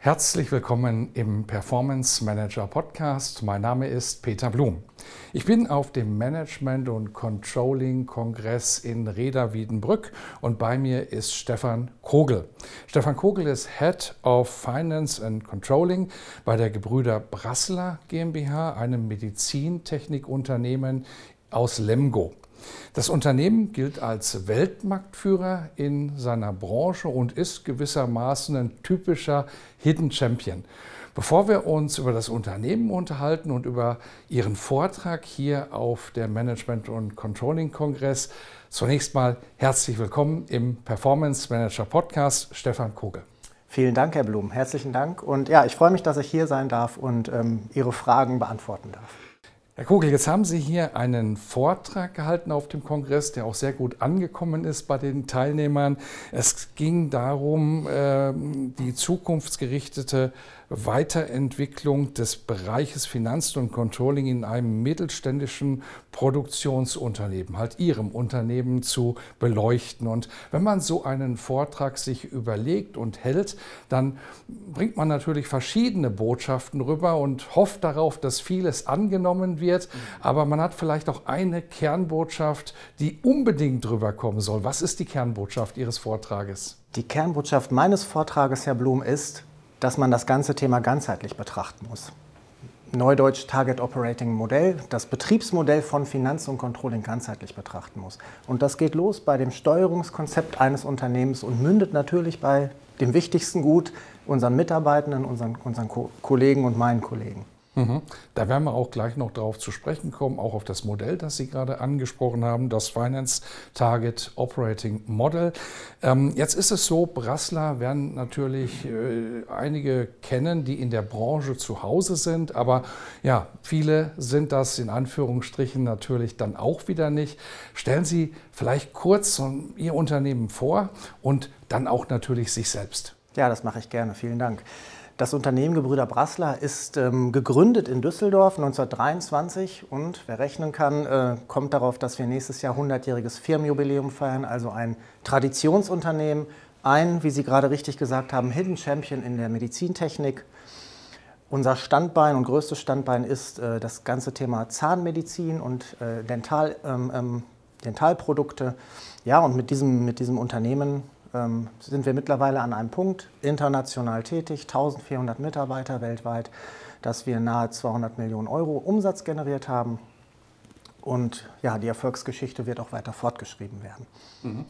Herzlich willkommen im Performance Manager Podcast. Mein Name ist Peter Blum. Ich bin auf dem Management und Controlling Kongress in Reda Wiedenbrück und bei mir ist Stefan Kogel. Stefan Kogel ist Head of Finance and Controlling bei der Gebrüder Brasseler GmbH, einem Medizintechnikunternehmen aus Lemgo. Das Unternehmen gilt als Weltmarktführer in seiner Branche und ist gewissermaßen ein typischer Hidden Champion. Bevor wir uns über das Unternehmen unterhalten und über Ihren Vortrag hier auf der Management- und Controlling-Kongress, zunächst mal herzlich willkommen im Performance Manager Podcast, Stefan Kogel. Vielen Dank, Herr Blum. Herzlichen Dank. Und ja, ich freue mich, dass ich hier sein darf und ähm, Ihre Fragen beantworten darf. Herr Kugel, jetzt haben Sie hier einen Vortrag gehalten auf dem Kongress, der auch sehr gut angekommen ist bei den Teilnehmern. Es ging darum, ähm, die zukunftsgerichtete Weiterentwicklung des Bereiches Finanzen und Controlling in einem mittelständischen Produktionsunternehmen, halt Ihrem Unternehmen zu beleuchten. Und wenn man so einen Vortrag sich überlegt und hält, dann bringt man natürlich verschiedene Botschaften rüber und hofft darauf, dass vieles angenommen wird. Aber man hat vielleicht auch eine Kernbotschaft, die unbedingt rüberkommen soll. Was ist die Kernbotschaft Ihres Vortrages? Die Kernbotschaft meines Vortrages, Herr Blum, ist, dass man das ganze Thema ganzheitlich betrachten muss. Neudeutsch Target Operating Modell, das Betriebsmodell von Finanz und Controlling ganzheitlich betrachten muss. Und das geht los bei dem Steuerungskonzept eines Unternehmens und mündet natürlich bei dem wichtigsten Gut, unseren Mitarbeitenden, unseren, unseren Kollegen und meinen Kollegen. Mhm. Da werden wir auch gleich noch darauf zu sprechen kommen, auch auf das Modell, das Sie gerade angesprochen haben, das Finance Target Operating Model. Ähm, jetzt ist es so, Brassler werden natürlich äh, einige kennen, die in der Branche zu Hause sind, aber ja, viele sind das in Anführungsstrichen natürlich dann auch wieder nicht. Stellen Sie vielleicht kurz Ihr Unternehmen vor und dann auch natürlich sich selbst. Ja, das mache ich gerne. Vielen Dank. Das Unternehmen Gebrüder Brassler ist ähm, gegründet in Düsseldorf 1923 und wer rechnen kann, äh, kommt darauf, dass wir nächstes Jahr 100-jähriges Firmenjubiläum feiern, also ein Traditionsunternehmen, ein, wie Sie gerade richtig gesagt haben, Hidden Champion in der Medizintechnik. Unser Standbein und größtes Standbein ist äh, das ganze Thema Zahnmedizin und äh, Dental, ähm, ähm, Dentalprodukte. Ja, und mit diesem, mit diesem Unternehmen ähm, sind wir mittlerweile an einem Punkt, international tätig, 1400 Mitarbeiter weltweit, dass wir nahe 200 Millionen Euro Umsatz generiert haben. Und ja, die Erfolgsgeschichte wird auch weiter fortgeschrieben werden. Mhm.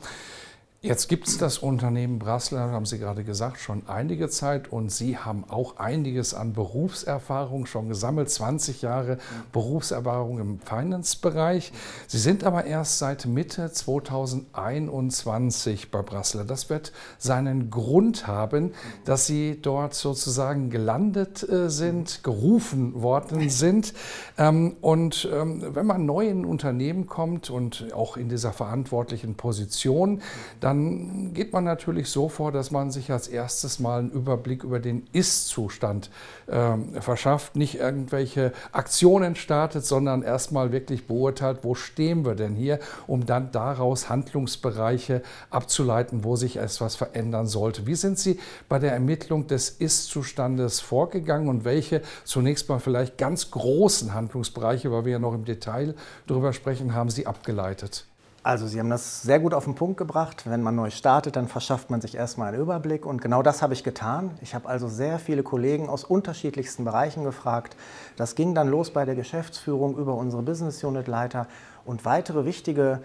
Jetzt gibt es das Unternehmen Brassler, haben Sie gerade gesagt, schon einige Zeit und Sie haben auch einiges an Berufserfahrung schon gesammelt, 20 Jahre Berufserfahrung im Finance-Bereich. Sie sind aber erst seit Mitte 2021 bei Brassler. Das wird seinen Grund haben, dass Sie dort sozusagen gelandet äh, sind, gerufen worden sind. Ähm, und ähm, wenn man neu in ein Unternehmen kommt und auch in dieser verantwortlichen Position, dann geht man natürlich so vor, dass man sich als erstes mal einen Überblick über den Ist-Zustand äh, verschafft, nicht irgendwelche Aktionen startet, sondern erstmal wirklich beurteilt, wo stehen wir denn hier, um dann daraus Handlungsbereiche abzuleiten, wo sich etwas verändern sollte. Wie sind Sie bei der Ermittlung des Ist-Zustandes vorgegangen und welche zunächst mal vielleicht ganz großen Handlungsbereiche, weil wir ja noch im Detail darüber sprechen, haben Sie abgeleitet? Also Sie haben das sehr gut auf den Punkt gebracht. Wenn man neu startet, dann verschafft man sich erstmal einen Überblick. Und genau das habe ich getan. Ich habe also sehr viele Kollegen aus unterschiedlichsten Bereichen gefragt. Das ging dann los bei der Geschäftsführung über unsere Business Unit Leiter und weitere wichtige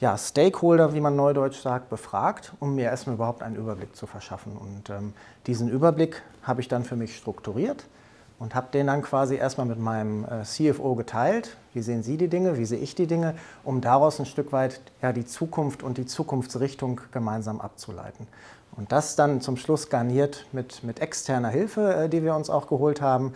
ja, Stakeholder, wie man neudeutsch sagt, befragt, um mir erstmal überhaupt einen Überblick zu verschaffen. Und ähm, diesen Überblick habe ich dann für mich strukturiert und habe den dann quasi erstmal mit meinem äh, CFO geteilt. Wie sehen Sie die Dinge, wie sehe ich die Dinge, um daraus ein Stück weit ja, die Zukunft und die Zukunftsrichtung gemeinsam abzuleiten. Und das dann zum Schluss garniert mit, mit externer Hilfe, äh, die wir uns auch geholt haben.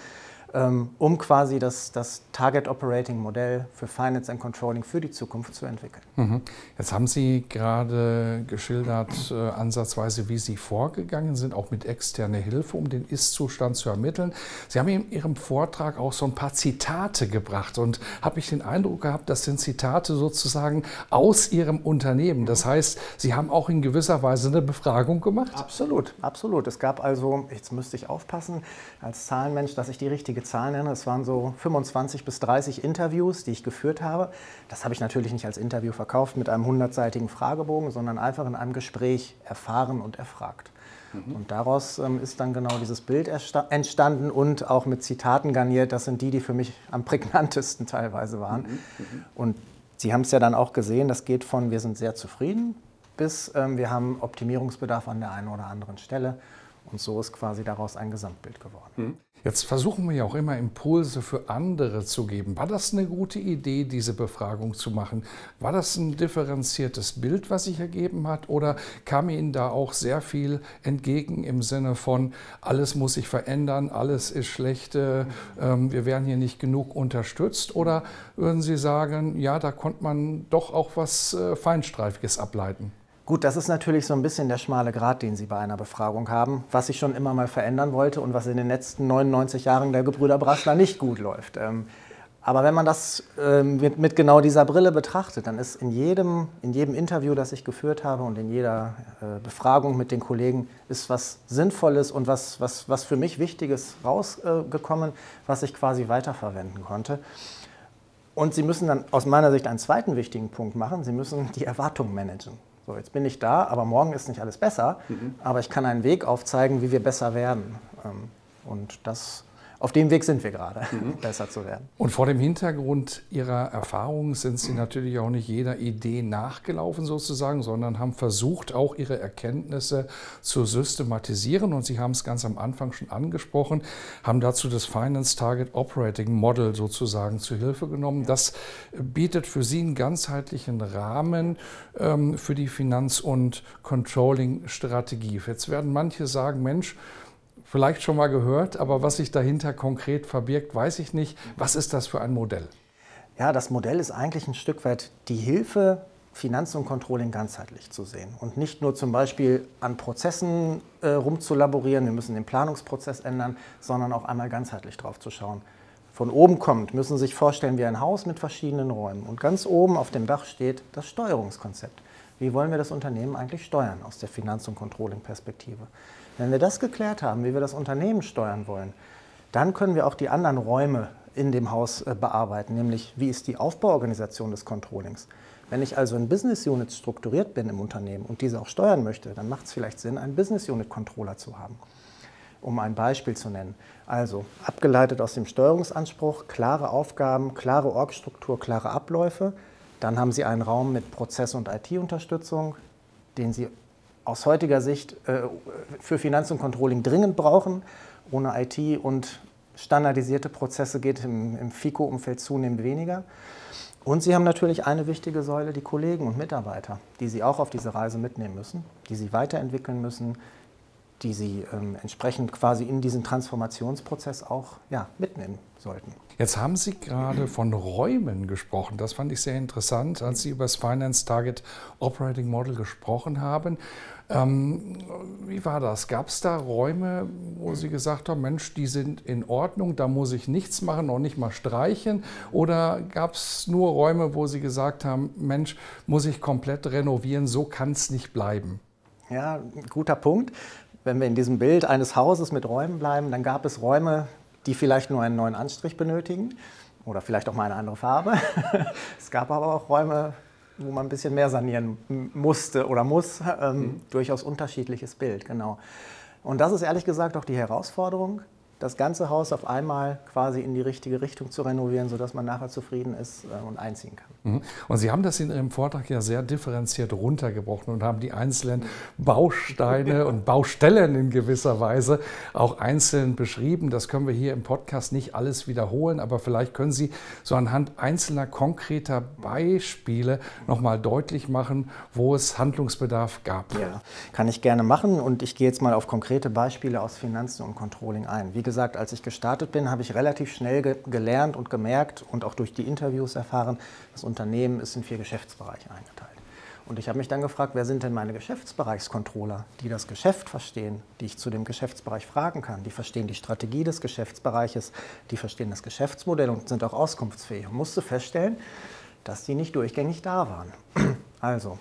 Ähm, um quasi das, das Target Operating Modell für Finance and Controlling für die Zukunft zu entwickeln. Mhm. Jetzt haben Sie gerade geschildert, äh, ansatzweise, wie Sie vorgegangen sind, auch mit externer Hilfe, um den Ist-Zustand zu ermitteln. Sie haben in Ihrem Vortrag auch so ein paar Zitate gebracht und habe ich den Eindruck gehabt, das sind Zitate sozusagen aus Ihrem Unternehmen. Das heißt, Sie haben auch in gewisser Weise eine Befragung gemacht? Absolut, absolut. Es gab also, jetzt müsste ich aufpassen als Zahlenmensch, dass ich die richtige Zahlen nenne. Es waren so 25 bis 30 Interviews, die ich geführt habe. Das habe ich natürlich nicht als Interview verkauft mit einem hundertseitigen Fragebogen, sondern einfach in einem Gespräch erfahren und erfragt. Mhm. Und daraus ähm, ist dann genau dieses Bild entstanden und auch mit Zitaten garniert. Das sind die, die für mich am prägnantesten teilweise waren. Mhm. Mhm. Und Sie haben es ja dann auch gesehen, das geht von wir sind sehr zufrieden bis ähm, wir haben Optimierungsbedarf an der einen oder anderen Stelle. Und so ist quasi daraus ein Gesamtbild geworden. Mhm. Jetzt versuchen wir ja auch immer Impulse für andere zu geben. War das eine gute Idee, diese Befragung zu machen? War das ein differenziertes Bild, was sich ergeben hat? Oder kam Ihnen da auch sehr viel entgegen im Sinne von, alles muss sich verändern, alles ist schlecht, äh, ähm, wir werden hier nicht genug unterstützt? Oder würden Sie sagen, ja, da konnte man doch auch was äh, Feinstreifiges ableiten? Gut, das ist natürlich so ein bisschen der schmale Grat, den Sie bei einer Befragung haben, was ich schon immer mal verändern wollte und was in den letzten 99 Jahren der Gebrüder Brassler nicht gut läuft. Ähm, aber wenn man das ähm, mit genau dieser Brille betrachtet, dann ist in jedem, in jedem Interview, das ich geführt habe und in jeder äh, Befragung mit den Kollegen, ist was Sinnvolles und was, was, was für mich Wichtiges rausgekommen, was ich quasi weiterverwenden konnte. Und Sie müssen dann aus meiner Sicht einen zweiten wichtigen Punkt machen. Sie müssen die Erwartungen managen. So, jetzt bin ich da, aber morgen ist nicht alles besser. Mhm. Aber ich kann einen Weg aufzeigen, wie wir besser werden. Ähm, und das auf dem Weg sind wir gerade, mhm. besser zu werden. Und vor dem Hintergrund Ihrer Erfahrungen sind Sie natürlich auch nicht jeder Idee nachgelaufen sozusagen, sondern haben versucht, auch Ihre Erkenntnisse zu systematisieren. Und Sie haben es ganz am Anfang schon angesprochen, haben dazu das Finance Target Operating Model sozusagen zu Hilfe genommen. Das bietet für Sie einen ganzheitlichen Rahmen ähm, für die Finanz- und Controlling-Strategie. Jetzt werden manche sagen, Mensch, vielleicht schon mal gehört, aber was sich dahinter konkret verbirgt, weiß ich nicht. Was ist das für ein Modell? Ja, das Modell ist eigentlich ein Stück weit die Hilfe, Finanz und Controlling ganzheitlich zu sehen und nicht nur zum Beispiel an Prozessen äh, rumzulaborieren, wir müssen den Planungsprozess ändern, sondern auch einmal ganzheitlich drauf zu schauen. Von oben kommt, müssen Sie sich vorstellen wie ein Haus mit verschiedenen Räumen und ganz oben auf dem Dach steht das Steuerungskonzept. Wie wollen wir das Unternehmen eigentlich steuern aus der Finanz- und Controlling-Perspektive? Wenn wir das geklärt haben, wie wir das Unternehmen steuern wollen, dann können wir auch die anderen Räume in dem Haus äh, bearbeiten, nämlich wie ist die Aufbauorganisation des Controllings. Wenn ich also in Business Units strukturiert bin im Unternehmen und diese auch steuern möchte, dann macht es vielleicht Sinn, einen Business Unit Controller zu haben. Um ein Beispiel zu nennen. Also abgeleitet aus dem Steuerungsanspruch, klare Aufgaben, klare Orgstruktur, klare Abläufe. Dann haben Sie einen Raum mit Prozess- und IT-Unterstützung, den Sie aus heutiger Sicht äh, für Finanz- und Controlling dringend brauchen. Ohne IT und standardisierte Prozesse geht im, im FICO-Umfeld zunehmend weniger. Und Sie haben natürlich eine wichtige Säule, die Kollegen und Mitarbeiter, die Sie auch auf diese Reise mitnehmen müssen, die Sie weiterentwickeln müssen, die Sie ähm, entsprechend quasi in diesen Transformationsprozess auch ja, mitnehmen sollten. Jetzt haben Sie gerade von Räumen gesprochen. Das fand ich sehr interessant, als Sie über das Finance Target Operating Model gesprochen haben. Ähm, wie war das? Gab es da Räume, wo Sie gesagt haben, Mensch, die sind in Ordnung, da muss ich nichts machen, noch nicht mal streichen? Oder gab es nur Räume, wo Sie gesagt haben, Mensch, muss ich komplett renovieren, so kann es nicht bleiben? Ja, guter Punkt. Wenn wir in diesem Bild eines Hauses mit Räumen bleiben, dann gab es Räume, die vielleicht nur einen neuen Anstrich benötigen oder vielleicht auch mal eine andere Farbe. es gab aber auch Räume, wo man ein bisschen mehr sanieren musste oder muss. Ähm, mhm. Durchaus unterschiedliches Bild, genau. Und das ist ehrlich gesagt auch die Herausforderung, das ganze Haus auf einmal quasi in die richtige Richtung zu renovieren, sodass man nachher zufrieden ist äh, und einziehen kann. Mhm. Und Sie haben das in Ihrem Vortrag ja sehr differenziert runtergebrochen und haben die einzelnen Bausteine und Baustellen in gewisser Weise auch einzeln beschrieben. Das können wir hier im Podcast nicht alles wiederholen, aber vielleicht können Sie so anhand einzelner konkreter Beispiele nochmal deutlich machen, wo es Handlungsbedarf gab. Ja, kann ich gerne machen und ich gehe jetzt mal auf konkrete Beispiele aus Finanzen und Controlling ein. Wie gesagt, als ich gestartet bin, habe ich relativ schnell ge gelernt und gemerkt und auch durch die Interviews erfahren, das Unternehmen ist in vier Geschäftsbereiche eingeteilt. Und ich habe mich dann gefragt, wer sind denn meine Geschäftsbereichscontroller, die das Geschäft verstehen, die ich zu dem Geschäftsbereich fragen kann, die verstehen die Strategie des Geschäftsbereiches, die verstehen das Geschäftsmodell und sind auch auskunftsfähig. Und musste feststellen, dass die nicht durchgängig da waren. Also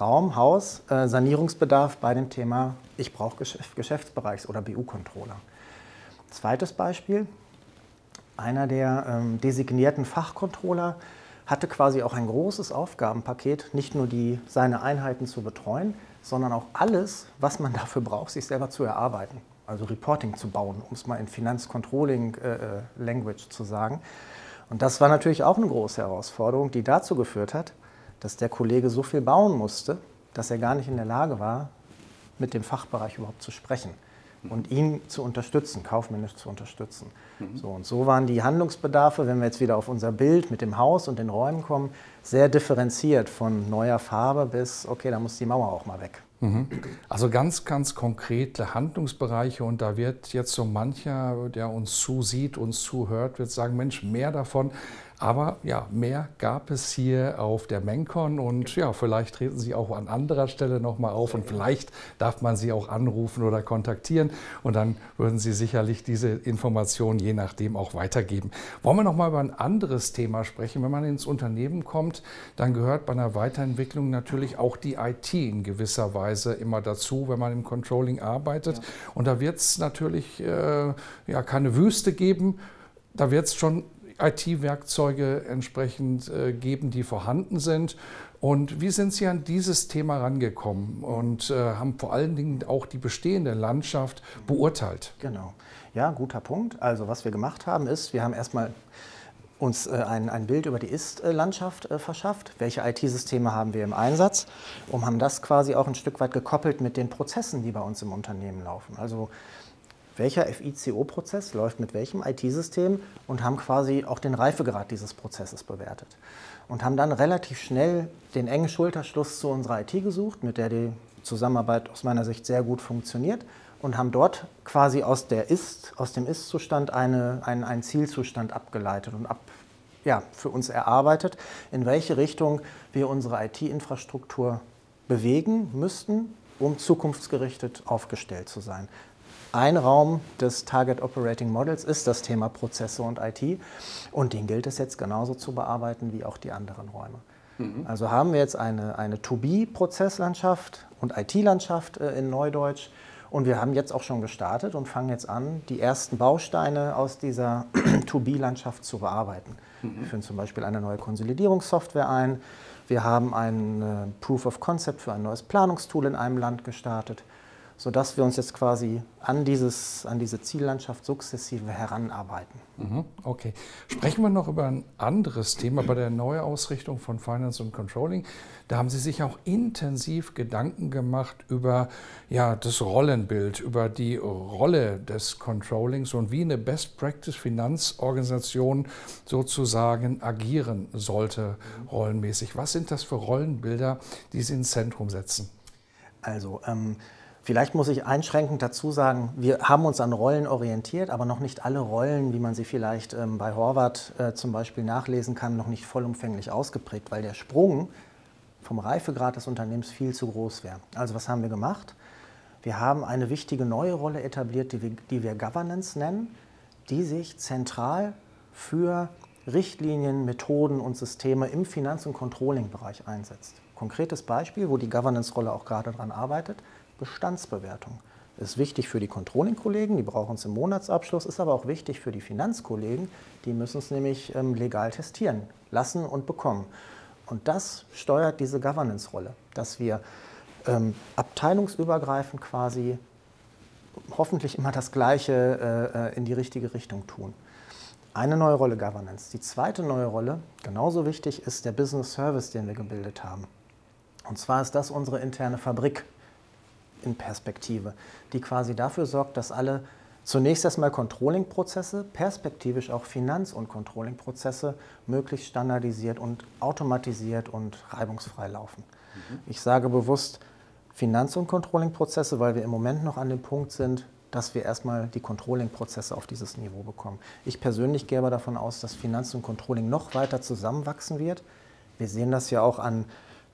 Raum, Haus, äh, Sanierungsbedarf bei dem Thema, ich brauche Geschäftsbereichs- oder BU-Controller. Zweites Beispiel, einer der ähm, designierten Fachcontroller hatte quasi auch ein großes Aufgabenpaket, nicht nur die, seine Einheiten zu betreuen, sondern auch alles, was man dafür braucht, sich selber zu erarbeiten. Also Reporting zu bauen, um es mal in Finanzcontrolling-Language äh, äh zu sagen. Und das war natürlich auch eine große Herausforderung, die dazu geführt hat, dass der Kollege so viel bauen musste, dass er gar nicht in der Lage war, mit dem Fachbereich überhaupt zu sprechen und ihn zu unterstützen, kaufmännisch zu unterstützen. Mhm. So, und so waren die Handlungsbedarfe, wenn wir jetzt wieder auf unser Bild mit dem Haus und den Räumen kommen, sehr differenziert von neuer Farbe bis, okay, da muss die Mauer auch mal weg. Mhm. Also ganz, ganz konkrete Handlungsbereiche und da wird jetzt so mancher, der uns zusieht, uns zuhört, wird sagen, Mensch, mehr davon aber ja, mehr gab es hier auf der Mencon und ja, vielleicht treten Sie auch an anderer Stelle nochmal auf und vielleicht darf man Sie auch anrufen oder kontaktieren und dann würden Sie sicherlich diese Informationen je nachdem auch weitergeben. Wollen wir nochmal über ein anderes Thema sprechen? Wenn man ins Unternehmen kommt, dann gehört bei einer Weiterentwicklung natürlich auch die IT in gewisser Weise immer dazu, wenn man im Controlling arbeitet. Ja. Und da wird es natürlich äh, ja, keine Wüste geben. Da wird es schon IT-Werkzeuge entsprechend äh, geben, die vorhanden sind. Und wie sind Sie an dieses Thema rangekommen und äh, haben vor allen Dingen auch die bestehende Landschaft beurteilt? Genau. Ja, guter Punkt. Also was wir gemacht haben ist, wir haben erstmal uns äh, ein, ein Bild über die Ist-Landschaft verschafft. Welche IT-Systeme haben wir im Einsatz? Und haben das quasi auch ein Stück weit gekoppelt mit den Prozessen, die bei uns im Unternehmen laufen. Also welcher FICO-Prozess läuft mit welchem IT-System und haben quasi auch den Reifegrad dieses Prozesses bewertet. Und haben dann relativ schnell den engen Schulterschluss zu unserer IT gesucht, mit der die Zusammenarbeit aus meiner Sicht sehr gut funktioniert und haben dort quasi aus, der Ist, aus dem Ist-Zustand eine, einen, einen Zielzustand abgeleitet und ab, ja, für uns erarbeitet, in welche Richtung wir unsere IT-Infrastruktur bewegen müssten, um zukunftsgerichtet aufgestellt zu sein. Ein Raum des Target Operating Models ist das Thema Prozesse und IT und den gilt es jetzt genauso zu bearbeiten wie auch die anderen Räume. Mhm. Also haben wir jetzt eine, eine To-Be-Prozesslandschaft und IT-Landschaft äh, in Neudeutsch und wir haben jetzt auch schon gestartet und fangen jetzt an, die ersten Bausteine aus dieser To-Be-Landschaft zu bearbeiten. Mhm. Wir führen zum Beispiel eine neue Konsolidierungssoftware ein. Wir haben ein äh, Proof of Concept für ein neues Planungstool in einem Land gestartet sodass wir uns jetzt quasi an, dieses, an diese Ziellandschaft sukzessive heranarbeiten. Mhm, okay. Sprechen wir noch über ein anderes Thema bei der Neuausrichtung von Finance und Controlling. Da haben Sie sich auch intensiv Gedanken gemacht über ja, das Rollenbild, über die Rolle des Controllings und wie eine Best-Practice-Finanzorganisation sozusagen agieren sollte rollenmäßig. Was sind das für Rollenbilder, die Sie ins Zentrum setzen? Also, ähm, Vielleicht muss ich einschränkend dazu sagen, wir haben uns an Rollen orientiert, aber noch nicht alle Rollen, wie man sie vielleicht ähm, bei Horvath äh, zum Beispiel nachlesen kann, noch nicht vollumfänglich ausgeprägt, weil der Sprung vom Reifegrad des Unternehmens viel zu groß wäre. Also was haben wir gemacht? Wir haben eine wichtige neue Rolle etabliert, die wir, die wir Governance nennen, die sich zentral für Richtlinien, Methoden und Systeme im Finanz- und Controlling-Bereich einsetzt. Konkretes Beispiel, wo die Governance-Rolle auch gerade daran arbeitet, Bestandsbewertung. Ist wichtig für die Controlling-Kollegen, die brauchen es im Monatsabschluss, ist aber auch wichtig für die Finanzkollegen, die müssen es nämlich ähm, legal testieren lassen und bekommen. Und das steuert diese Governance-Rolle, dass wir ähm, abteilungsübergreifend quasi hoffentlich immer das Gleiche äh, in die richtige Richtung tun. Eine neue Rolle Governance. Die zweite neue Rolle, genauso wichtig, ist der Business Service, den wir gebildet haben. Und zwar ist das unsere interne Fabrik in Perspektive, die quasi dafür sorgt, dass alle zunächst erstmal Controlling-Prozesse, perspektivisch auch Finanz- und Controlling-Prozesse möglichst standardisiert und automatisiert und reibungsfrei laufen. Mhm. Ich sage bewusst Finanz- und Controlling-Prozesse, weil wir im Moment noch an dem Punkt sind, dass wir erstmal die Controlling-Prozesse auf dieses Niveau bekommen. Ich persönlich gehe aber davon aus, dass Finanz und Controlling noch weiter zusammenwachsen wird. Wir sehen das ja auch an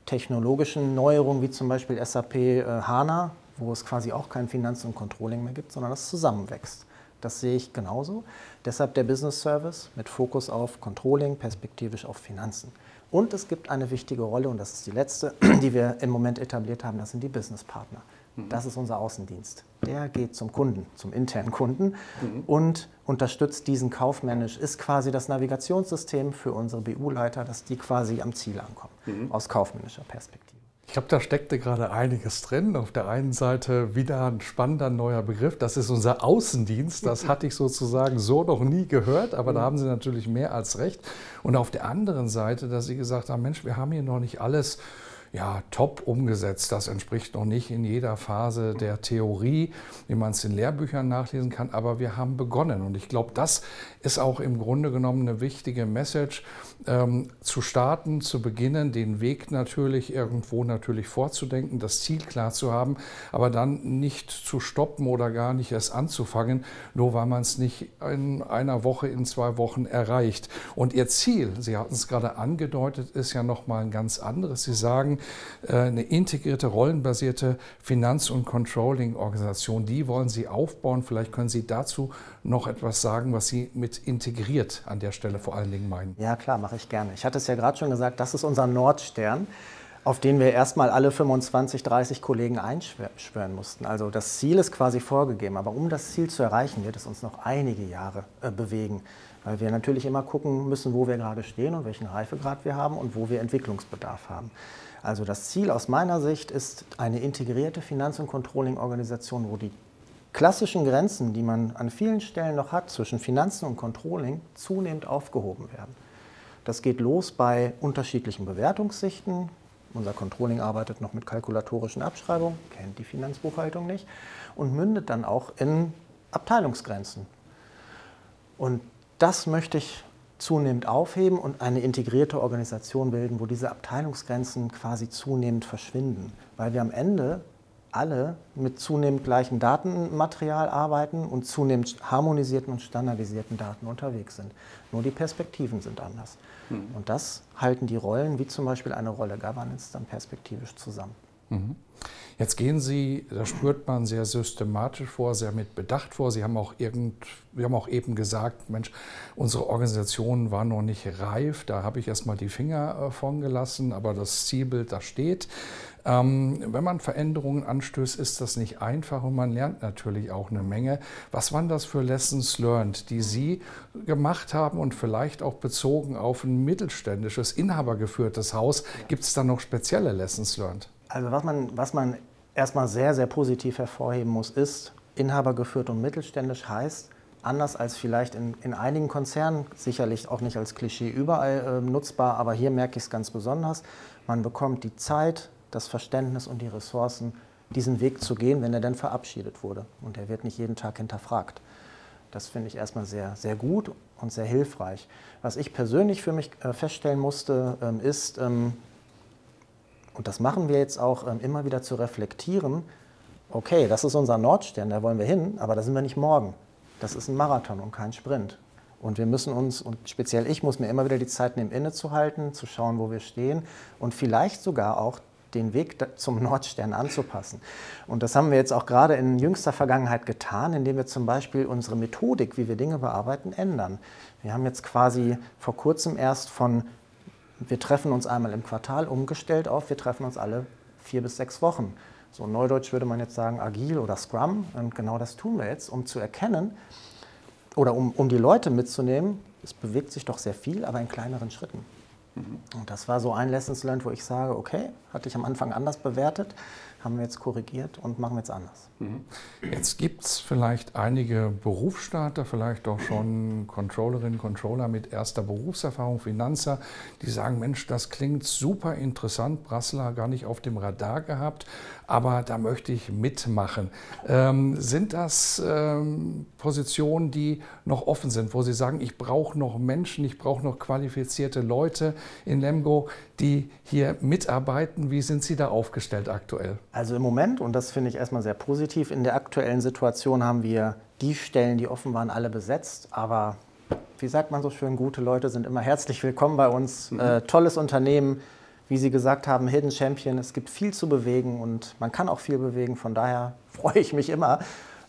technologischen Neuerungen wie zum Beispiel SAP äh, HANA, wo es quasi auch kein Finanz- und Controlling mehr gibt, sondern das zusammenwächst. Das sehe ich genauso. Deshalb der Business Service mit Fokus auf Controlling, perspektivisch auf Finanzen. Und es gibt eine wichtige Rolle, und das ist die letzte, die wir im Moment etabliert haben, das sind die Business Partner. Mhm. Das ist unser Außendienst. Der geht zum Kunden, zum internen Kunden mhm. und unterstützt diesen kaufmännisch, ist quasi das Navigationssystem für unsere BU-Leiter, dass die quasi am Ziel ankommen, mhm. aus kaufmännischer Perspektive. Ich glaube, da steckte gerade einiges drin. Auf der einen Seite wieder ein spannender neuer Begriff. Das ist unser Außendienst. Das hatte ich sozusagen so noch nie gehört, aber da haben Sie natürlich mehr als recht. Und auf der anderen Seite, dass Sie gesagt haben, Mensch, wir haben hier noch nicht alles ja, top umgesetzt. Das entspricht noch nicht in jeder Phase der Theorie, wie man es in Lehrbüchern nachlesen kann, aber wir haben begonnen. Und ich glaube, das ist auch im Grunde genommen eine wichtige Message, ähm, zu starten, zu beginnen, den Weg natürlich irgendwo natürlich vorzudenken, das Ziel klar zu haben, aber dann nicht zu stoppen oder gar nicht erst anzufangen, nur weil man es nicht in einer Woche, in zwei Wochen erreicht. Und Ihr Ziel, Sie hatten es gerade angedeutet, ist ja nochmal ein ganz anderes. Sie sagen, äh, eine integrierte, rollenbasierte Finanz- und Controlling-Organisation, die wollen Sie aufbauen. Vielleicht können Sie dazu noch etwas sagen, was Sie mit integriert an der Stelle vor allen Dingen meinen. Ja, klar, mache ich gerne. Ich hatte es ja gerade schon gesagt, das ist unser Nordstern auf den wir erstmal alle 25, 30 Kollegen einschwören mussten. Also das Ziel ist quasi vorgegeben, aber um das Ziel zu erreichen, wird es uns noch einige Jahre äh, bewegen, weil wir natürlich immer gucken müssen, wo wir gerade stehen und welchen Reifegrad wir haben und wo wir Entwicklungsbedarf haben. Also das Ziel aus meiner Sicht ist eine integrierte Finanz- und Controlling-Organisation, wo die klassischen Grenzen, die man an vielen Stellen noch hat zwischen Finanzen und Controlling, zunehmend aufgehoben werden. Das geht los bei unterschiedlichen Bewertungssichten. Unser Controlling arbeitet noch mit kalkulatorischen Abschreibungen, kennt die Finanzbuchhaltung nicht und mündet dann auch in Abteilungsgrenzen. Und das möchte ich zunehmend aufheben und eine integrierte Organisation bilden, wo diese Abteilungsgrenzen quasi zunehmend verschwinden, weil wir am Ende alle mit zunehmend gleichem Datenmaterial arbeiten und zunehmend harmonisierten und standardisierten Daten unterwegs sind. Nur die Perspektiven sind anders. Mhm. Und das halten die Rollen, wie zum Beispiel eine Rolle Governance, dann perspektivisch zusammen. Mhm. Jetzt gehen Sie, da spürt man sehr systematisch vor, sehr mit Bedacht vor. Sie haben auch, irgend, wir haben auch eben gesagt, Mensch, unsere Organisation war noch nicht reif. Da habe ich erstmal die Finger äh, von gelassen, aber das Zielbild, da steht. Ähm, wenn man Veränderungen anstößt, ist das nicht einfach und man lernt natürlich auch eine Menge. Was waren das für Lessons learned, die Sie gemacht haben und vielleicht auch bezogen auf ein mittelständisches, inhabergeführtes Haus? Gibt es da noch spezielle Lessons learned? Also was man, was man erstmal sehr, sehr positiv hervorheben muss, ist, inhabergeführt und mittelständisch heißt, anders als vielleicht in, in einigen Konzernen, sicherlich auch nicht als Klischee überall äh, nutzbar, aber hier merke ich es ganz besonders, man bekommt die Zeit, das Verständnis und die Ressourcen, diesen Weg zu gehen, wenn er denn verabschiedet wurde. Und er wird nicht jeden Tag hinterfragt. Das finde ich erstmal sehr, sehr gut und sehr hilfreich. Was ich persönlich für mich äh, feststellen musste, ähm, ist, ähm, und das machen wir jetzt auch ähm, immer wieder zu reflektieren, okay, das ist unser Nordstern, da wollen wir hin, aber da sind wir nicht morgen. Das ist ein Marathon und kein Sprint. Und wir müssen uns, und speziell ich muss mir immer wieder die Zeit nehmen, innezuhalten, zu schauen, wo wir stehen und vielleicht sogar auch den Weg zum Nordstern anzupassen. Und das haben wir jetzt auch gerade in jüngster Vergangenheit getan, indem wir zum Beispiel unsere Methodik, wie wir Dinge bearbeiten, ändern. Wir haben jetzt quasi vor kurzem erst von, wir treffen uns einmal im Quartal umgestellt auf, wir treffen uns alle vier bis sechs Wochen. So neudeutsch würde man jetzt sagen agil oder Scrum. Und genau das tun wir jetzt, um zu erkennen oder um, um die Leute mitzunehmen, es bewegt sich doch sehr viel, aber in kleineren Schritten. Und das war so ein Lessons learned, wo ich sage, okay, hatte ich am Anfang anders bewertet, haben wir jetzt korrigiert und machen wir jetzt anders. Mhm. Jetzt gibt es vielleicht einige Berufsstarter, vielleicht auch schon Controllerinnen, Controller mit erster Berufserfahrung, Finanzer, die sagen, Mensch, das klingt super interessant, Brassler gar nicht auf dem Radar gehabt, aber da möchte ich mitmachen. Ähm, sind das ähm, Positionen, die noch offen sind, wo Sie sagen, ich brauche noch Menschen, ich brauche noch qualifizierte Leute in Lemgo, die hier mitarbeiten? Wie sind Sie da aufgestellt aktuell? Also im Moment, und das finde ich erstmal sehr positiv, in der aktuellen Situation haben wir die Stellen, die offen waren, alle besetzt, aber wie sagt man so schön, gute Leute sind immer herzlich willkommen bei uns. Mhm. Äh, tolles Unternehmen, wie Sie gesagt haben, Hidden Champion. Es gibt viel zu bewegen und man kann auch viel bewegen. Von daher freue ich mich immer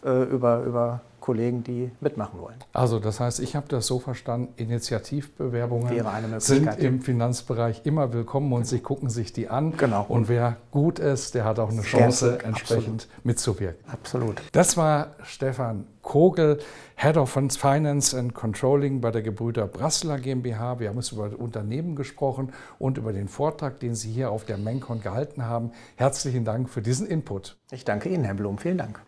über, über Kollegen, die mitmachen wollen. Also das heißt, ich habe das so verstanden, Initiativbewerbungen sind im Finanzbereich immer willkommen und Sie gucken sich die an. Genau. Und wer gut ist, der hat auch eine Chance, entsprechend Absolut. mitzuwirken. Absolut. Das war Stefan Kogel, Head of Finance and Controlling bei der Gebrüder Brassler GmbH. Wir haben uns über Unternehmen gesprochen und über den Vortrag, den Sie hier auf der Mencon gehalten haben. Herzlichen Dank für diesen Input. Ich danke Ihnen, Herr Blum. Vielen Dank.